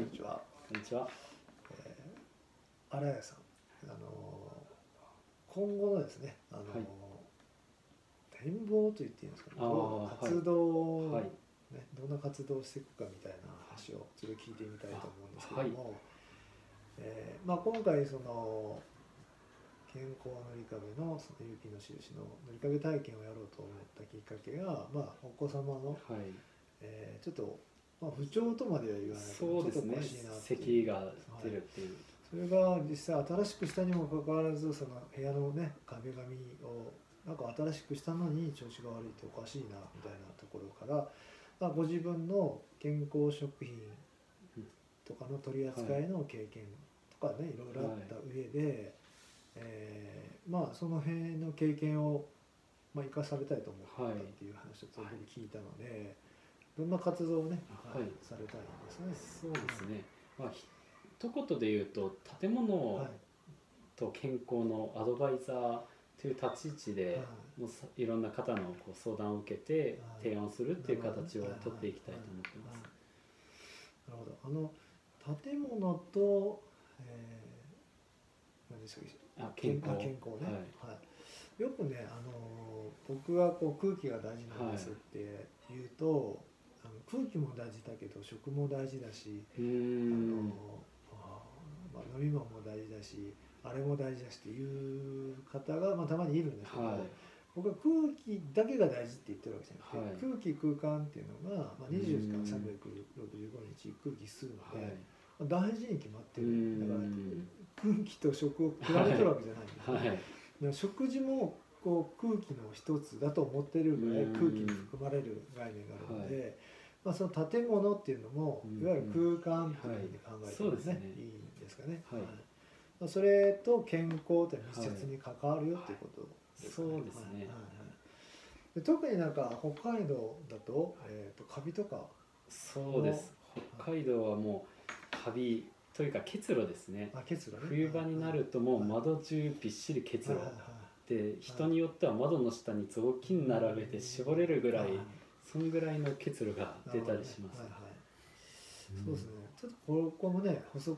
こんにちは。荒谷さん、あの今後のですね、あの、はい。展望と言っていいんですかね、活動を、はい。ね、どんな活動をしていくかみたいな話をちょっと聞いてみたいと思うんですけども、えーまあ、今回その健康のりかべのその雪の印ののりかべ体験をやろうと思ったきっかけが、まあ、お子様の、はい。えーちょっと、まあ、不調とまでは言わないけどそうですね。咳が出るっていう。それが実際新しくしたにもかかわらずその部屋のね壁紙をなんか新しくしたのに調子が悪いっておかしいなみたいなところから、まあ、ご自分の健康食品とかの取り扱いの経験とかね、い、ろいろあった上で、えーまあその辺の経験を、まあ、生かされたいと思ったっていう話を聞いたので、どんな活動をね、はい。されたいんですね。そうですね。まあひ一言で言うと建物はい。と健康のアドバイザーという立ち位置で、はい。もうさいろんな方のこう相談を受けてはい。提案をするっていう形を取っていきたいと思ってます。なるほど。あの建物と、えー、何でしたっけ？あ健康。あ健康ね、はい。はい。よくねあの僕がこう空気が大事なんですって言うと、空気も大事だけど食も大事だし、あのまあ、飲み物も大事だしあれも大事だしっていう方が、まあ、たまにいるんですけど、はい。僕は空気だけが大事って言ってるわけじゃなくて、はい。空気空間っていうのが、まあ、24時間うん。365日空気吸うので、はい。まあ大事に決まってうるだからん。空気と食を比べてるわけじゃないんですね、はい。食事もこう空気の一つだと思ってるぐらいうん。空気に含まれる概念があるので、まあ、その建物っていうのもうんいわゆる空間っていうふうに考えてもね,、はい。そうですね。い、いんですかね、はい。まあ、それと健康って密接に関わるよっていうことですかそうですね。はい。はいはいで特になんか北海道だと,、えー、とカビとか？そうです。北海道はもうカビというか結露ですね。あ結露ね。冬場になるともう窓中びっしり結露。はい。はい。はい。で人によっては窓の下に雑巾並べて絞れるぐらいそんぐらいの結露が出たりしますはいはい。そうですね。ちょっとここもね補足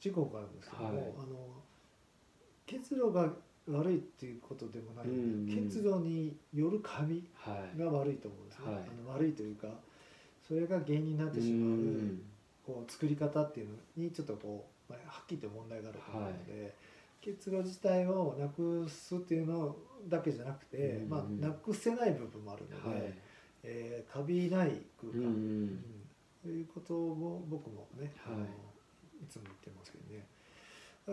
事項があるんですけども、はい。あの結露が悪いっていうことでもないうんうん。結露によるカビはい。が悪いと思うんですね、はい。あの悪いというかそれが原因になってしまう、うんこう作り方っていうのにちょっとこう、まあ、はっきりと問題があると思うので、結露自体をなくすっていうのだけじゃなくて、うんまあ、なくせない部分もあるので、はい。えーカビない空間、うんうんそういうことを僕もね、はい。いつも言ってますけどね。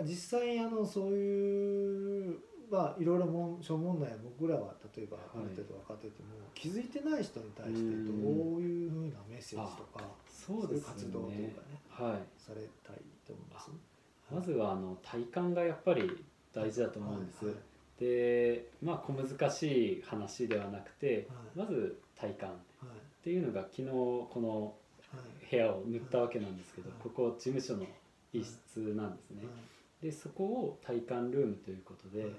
実際あのそういうまあいろいろもん諸問題は僕らは例えばあはい。る程度分かってても、気づいてない人に対してどういうふうなメッセージとか、そうですいう活動とかねはい。されたいと思います？まずはあの体感がやっぱり大事だと思うんです、はいでまあ小難しい話ではなくて、はい。まず体感っはい。ていうのが昨日このはい。部屋を塗ったわけなんですけど、はい。ここ事務所の一室なんですね、はい。でそこを体感ルームということで、はい。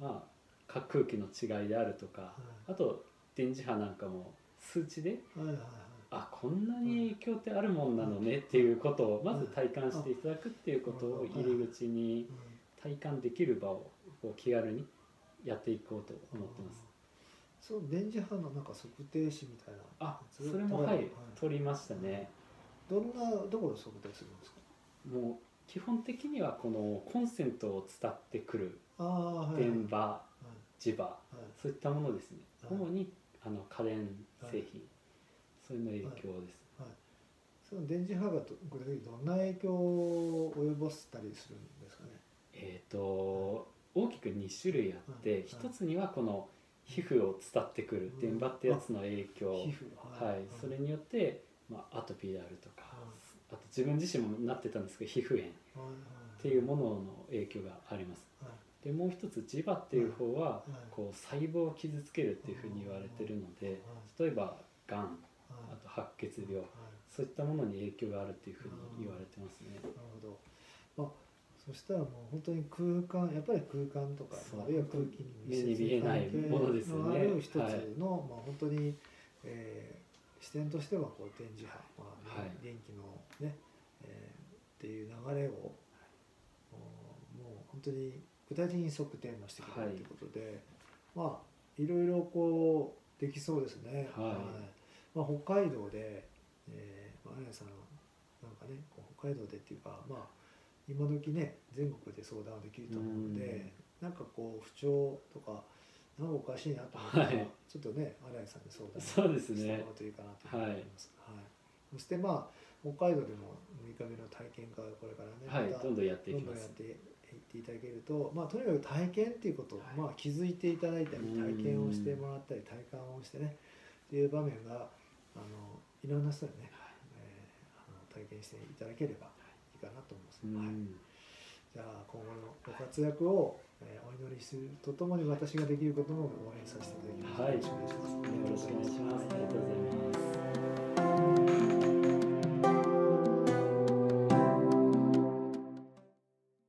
まあ空気の違いであるとか、い。あと電磁波なんかも数値ではいはいあこんなに影響ってあるもんなのねっていうことをまず体感していただくっていうことを入り口に体感できる場をこう気軽にやっていこうと思ってます。その電磁波のなんか測定士みたいなあそれもはい取られる取りましたね。どんなどこで測定するんですか？もう基本的にはこのコンセントを伝ってくる電波は磁場い。はい。そういったものですね。はい。主にあの家電製品そういうの影響です。はい、その電磁波がど具体的にどんな影響を及ぼしたりするんですかね？えー、と大きく2種類あって、はい。一つにはこの皮膚を伝ってくるうん電波ってやつの影響、皮膚。はい。それによって、まあ、アトピーであるとか、はあと自分自身もなってたんですけど皮膚炎。っっていうものの影響があります。はい。でもう一つ磁場っていう方は、はい。こう細胞を傷つけるっていうふうに言われてるので、例えばがんはいあと白血病。はい。そういったものに影響があるっていうふうに言われてますね。なるほど。まあそしたらもう本当に空間やっぱり空間とかあるいは空気に目に見えないものですよね。のある一つの、はい。まあ本当に、えー視点としてはこう電磁波、まあはい。電気のね、えーっていう流れをおもう本当に具体的に即テーマしてくれるということで、まあいろいろこうできそうですね。はいまあ、北海道で、えー、まあ、綾さんなんかね北海道でっていうかまあ今時ね全国で相談できると思うので、なんかこう不調とかなんかおかしいなと思ったら、はい。ちょっとね新井さんに相談そうですね。してもらうといいかなと思います。はい。そしてまあ北海道でも6日目の体験会をこれからね、はいまたどんどんやっていどきます。んどんやっていっていただけると、まあ、とにかく体験っていうことを、はい。まあ、気づいていただいたりうん。体験をしてもらったり体感をしてねっていう場面があのいろんな人にね、えーあの体験していただければいいかなと思います。うんはいじゃあ今後のご活躍を、えーお祈りするとともに私ができることも応援させていただきます。はいよろしくお願いします。よろしくお願いしますありがとうございます